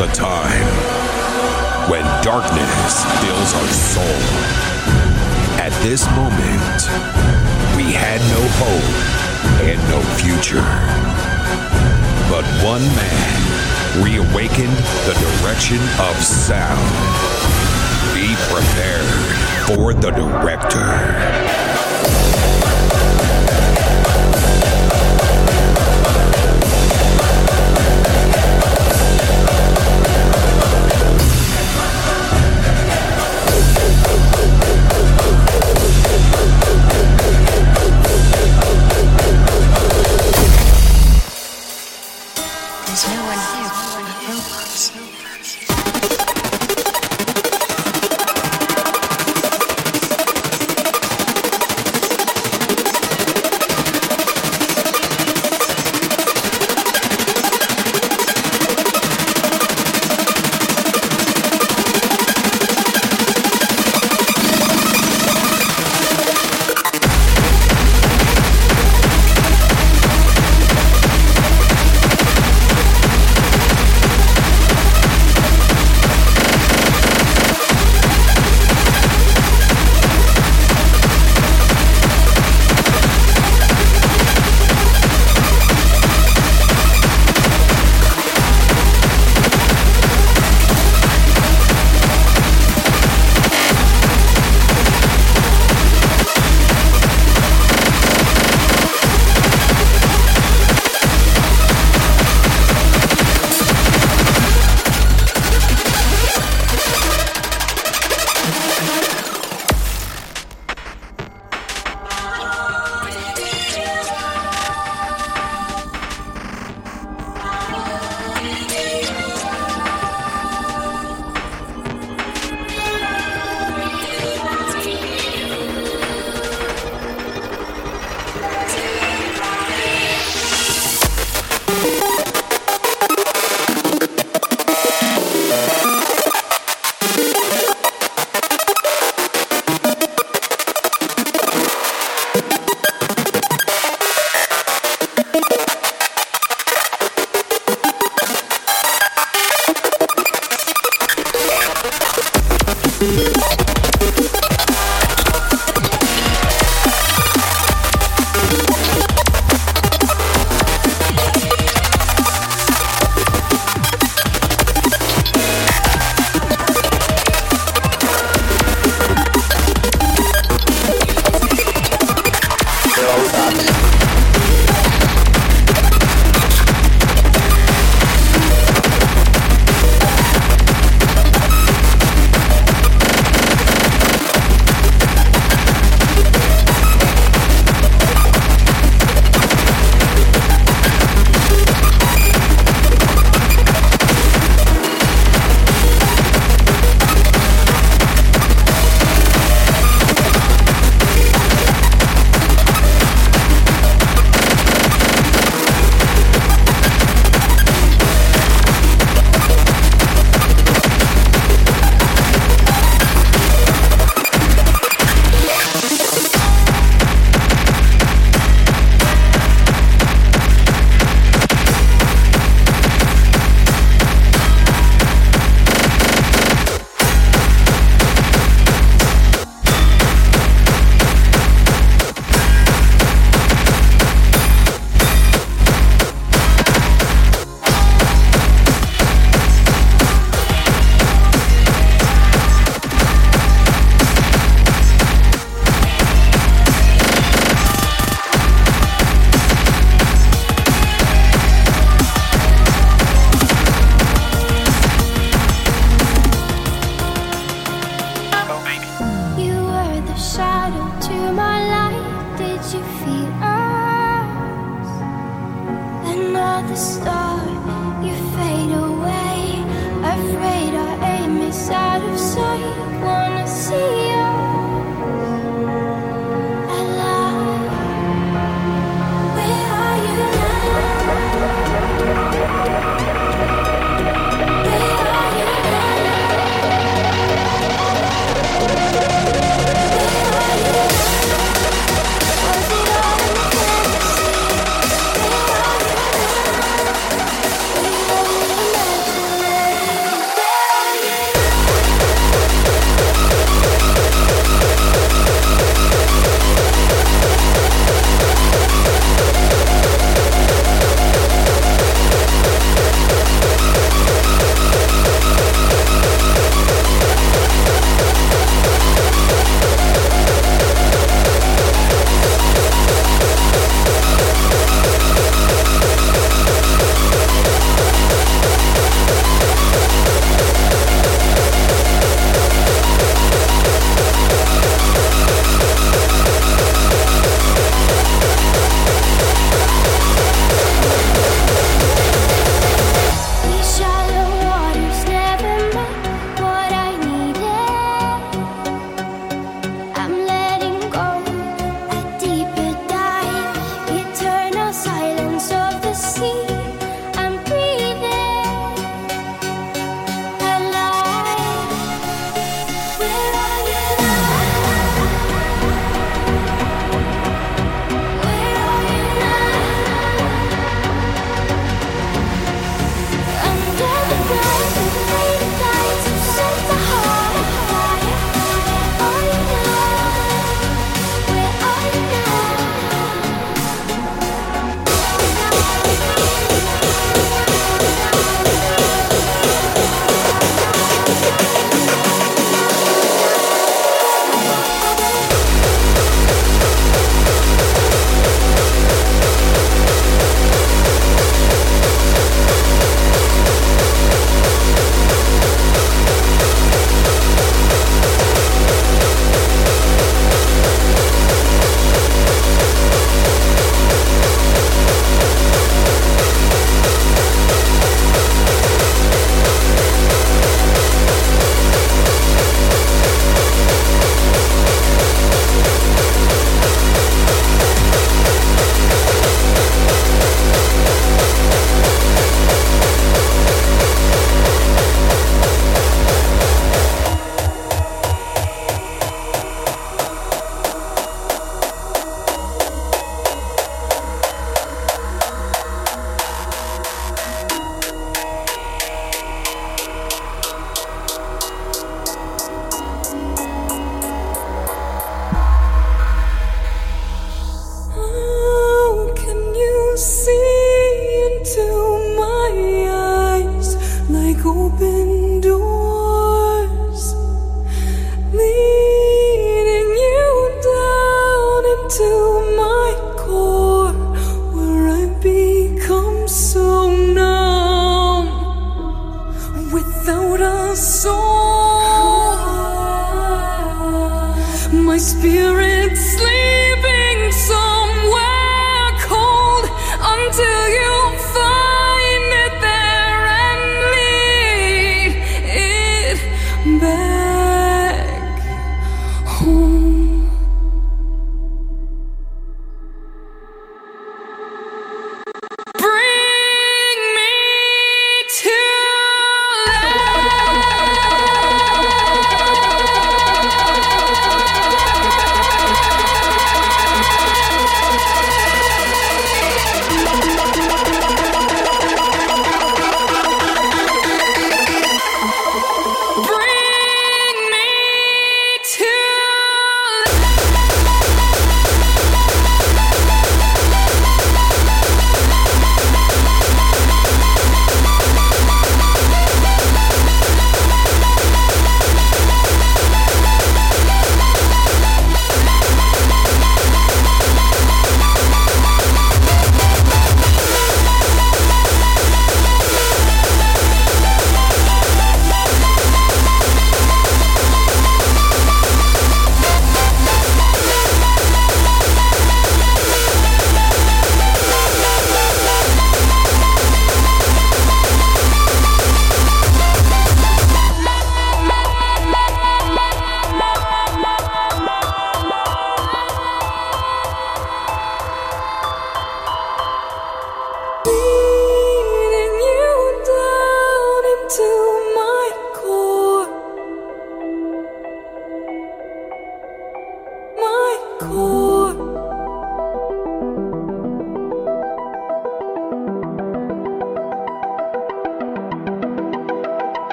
a time when darkness fills our soul. At this moment, we had no hope and no future. But one man reawakened the direction of sound. Be prepared for the director.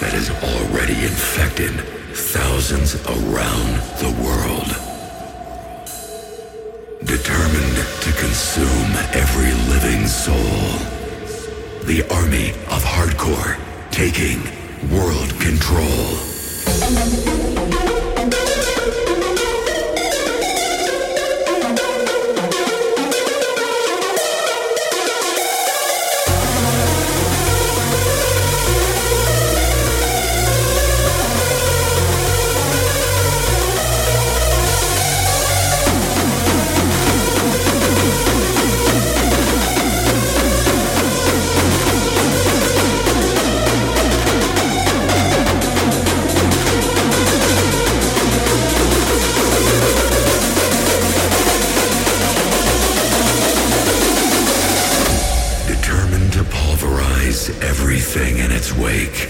That has already infected thousands around the world. Determined to consume every living soul. The army of hardcore taking world control. Its wake.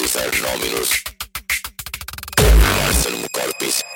esses agnóminos. Tornar-se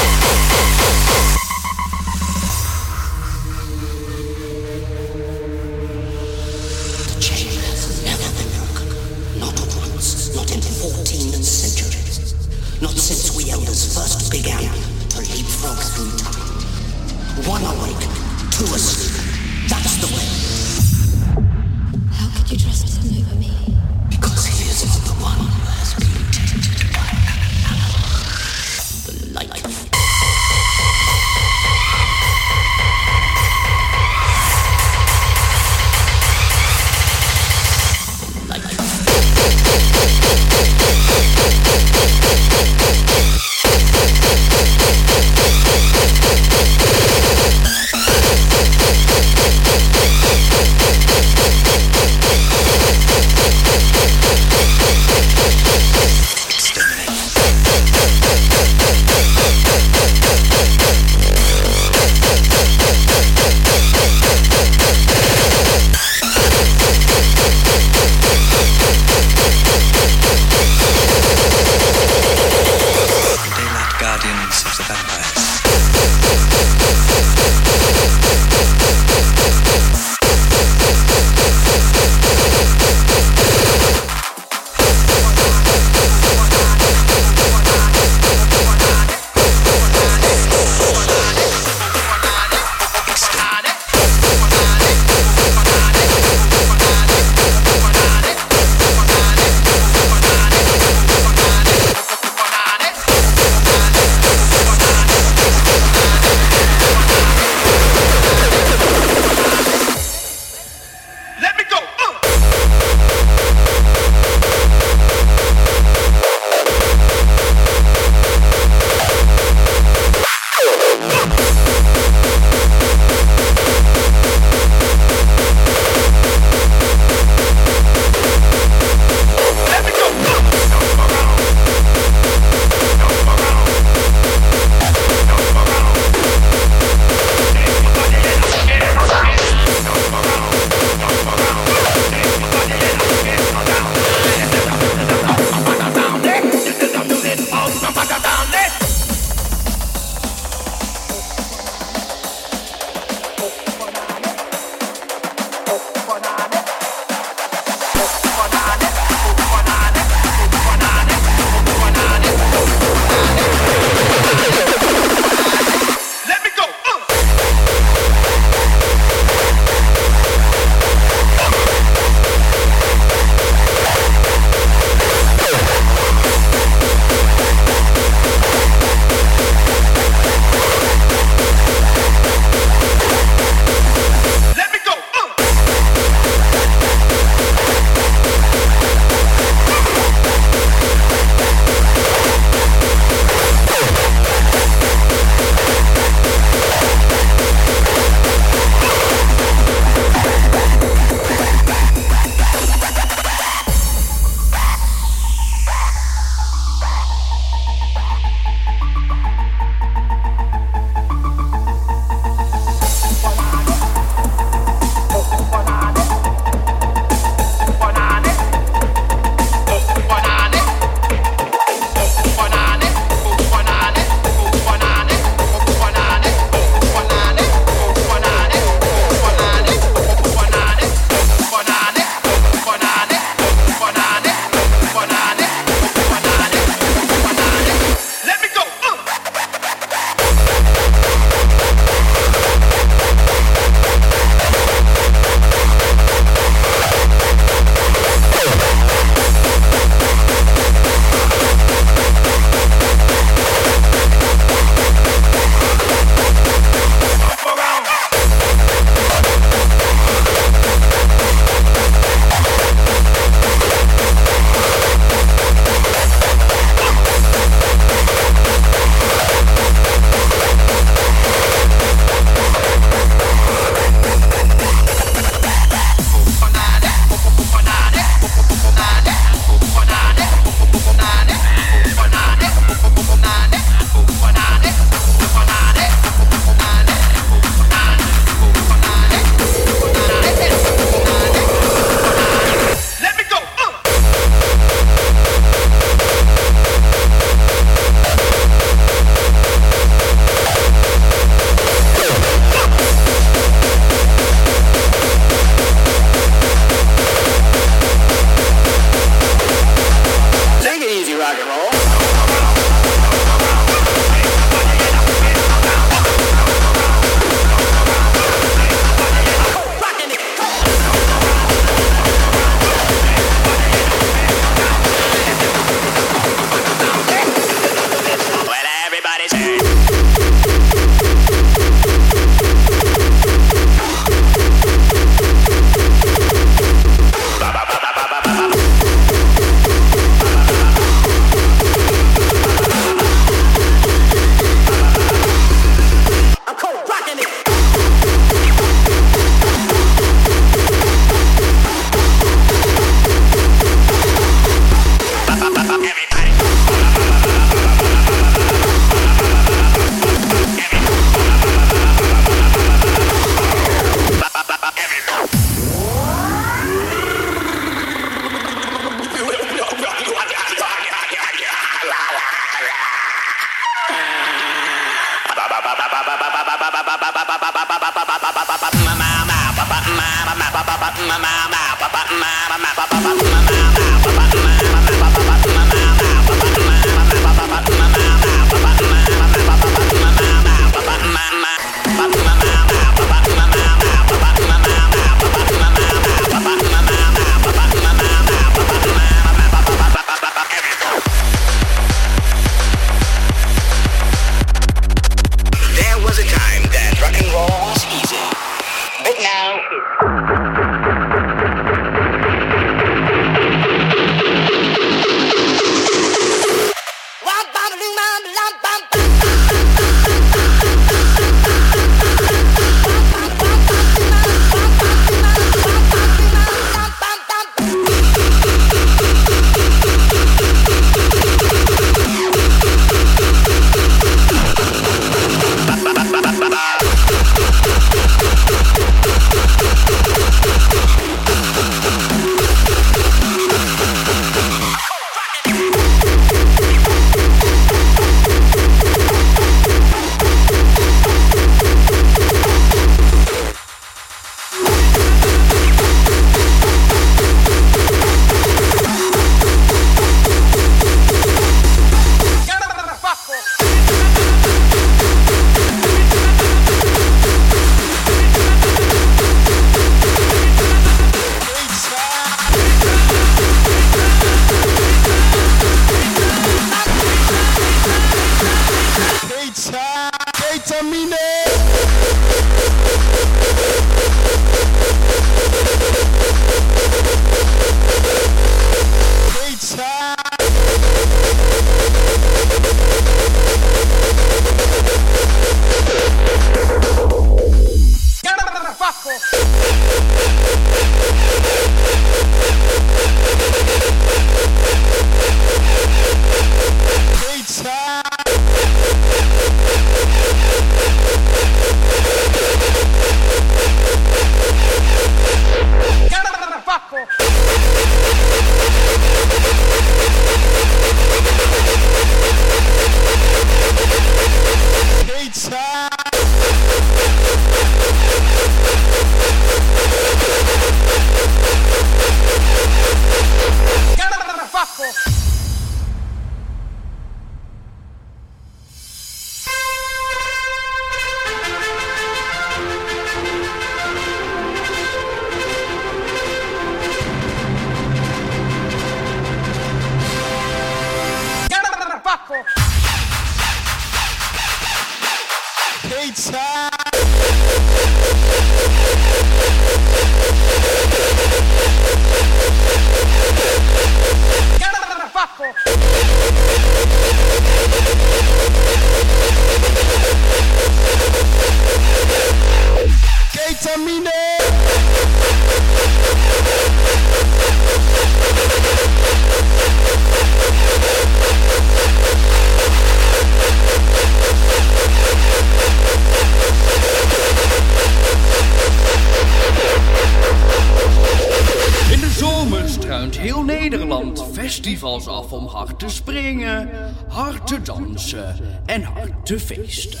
te feesten.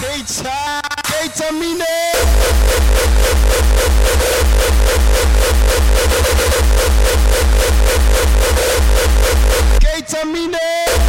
Keta, ketamine. Ketamine.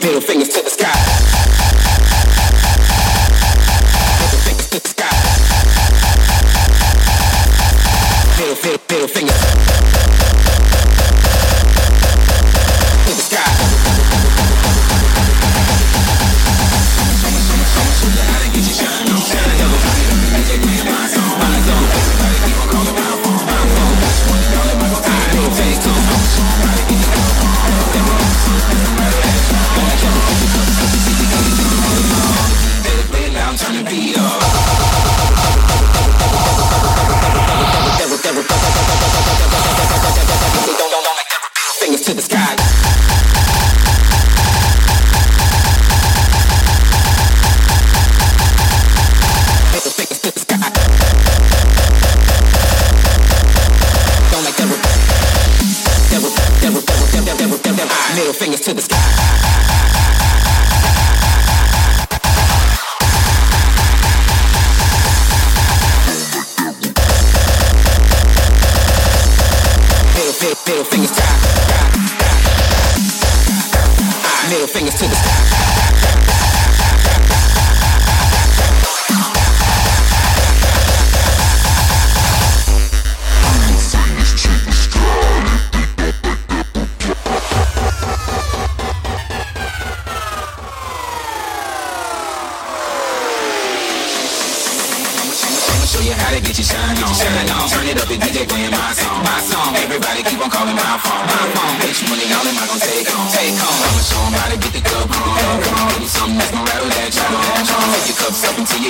Middle fingers to the sky.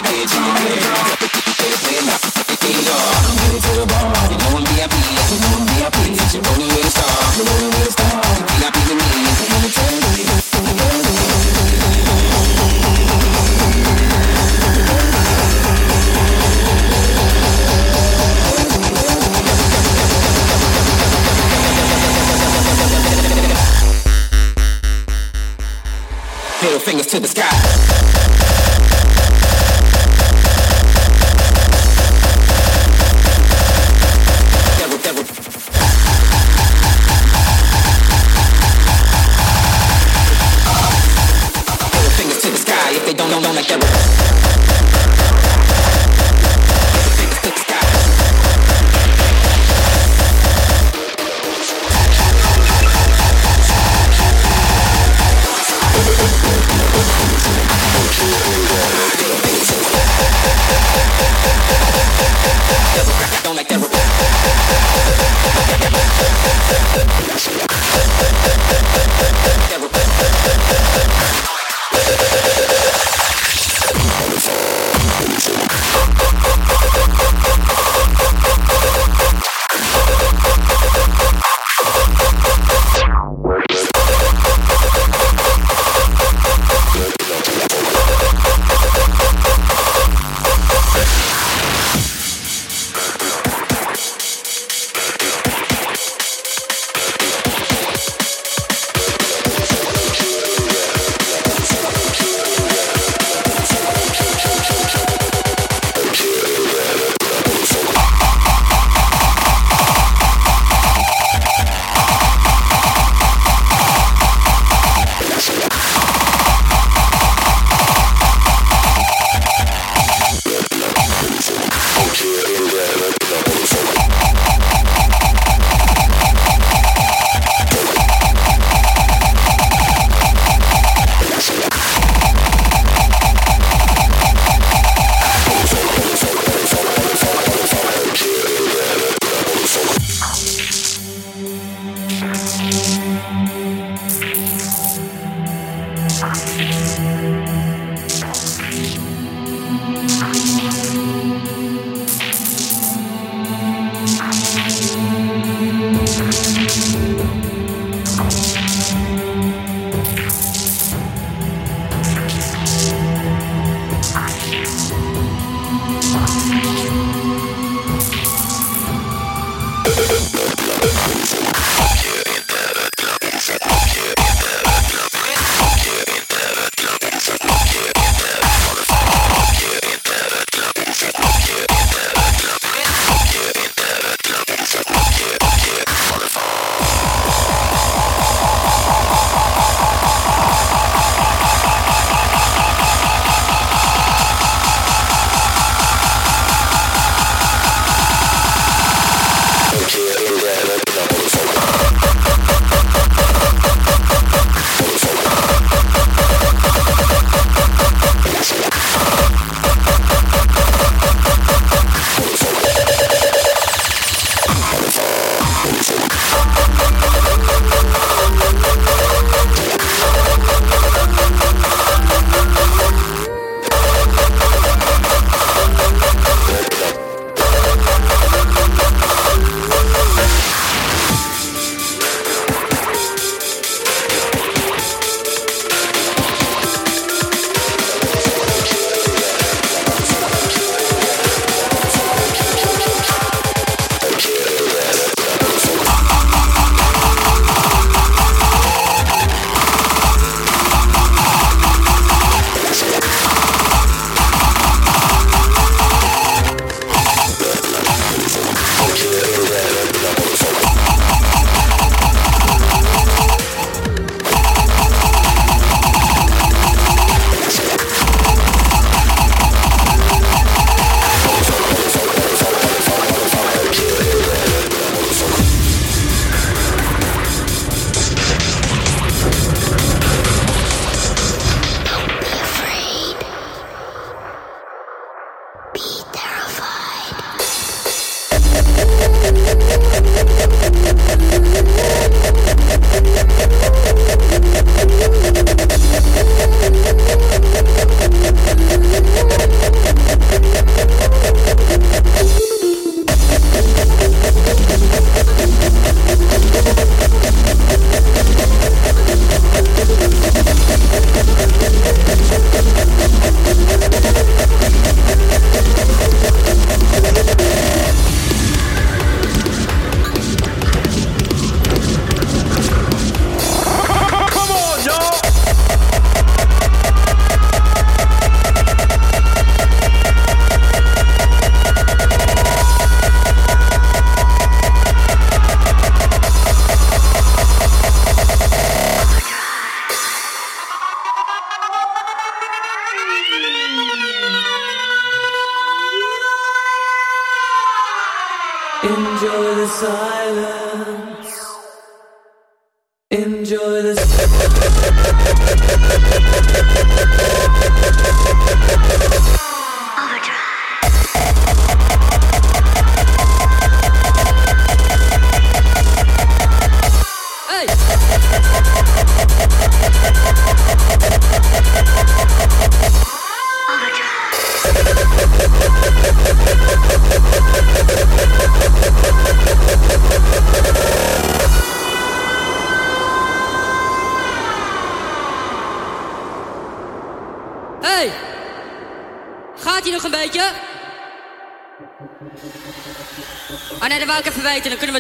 Cups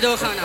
都看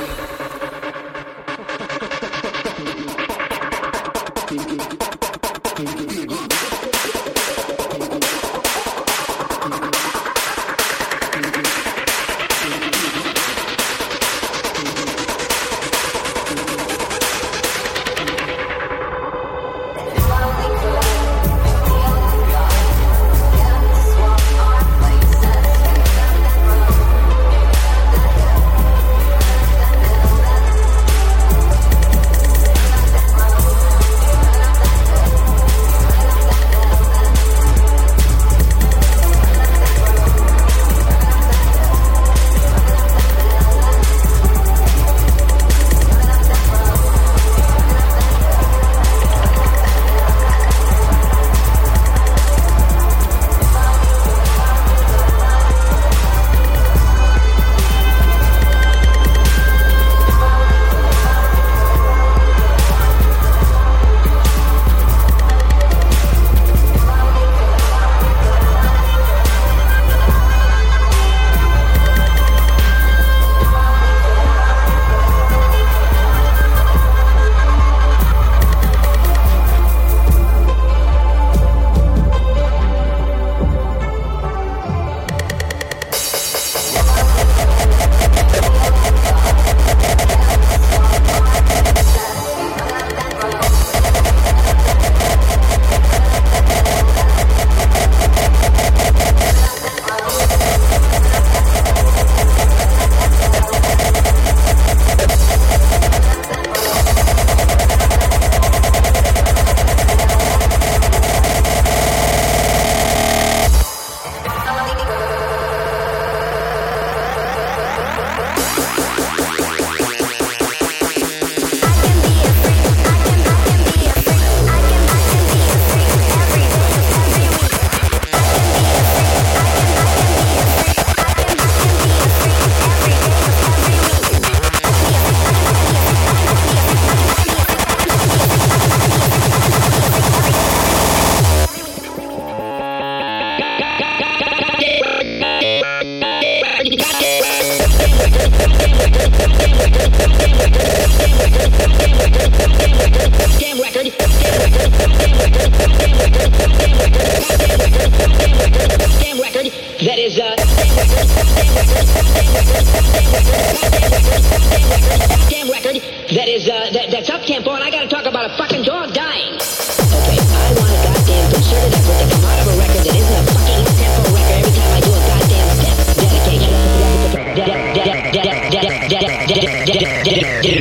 Thank you.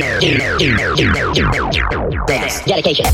Dedication. Dedication.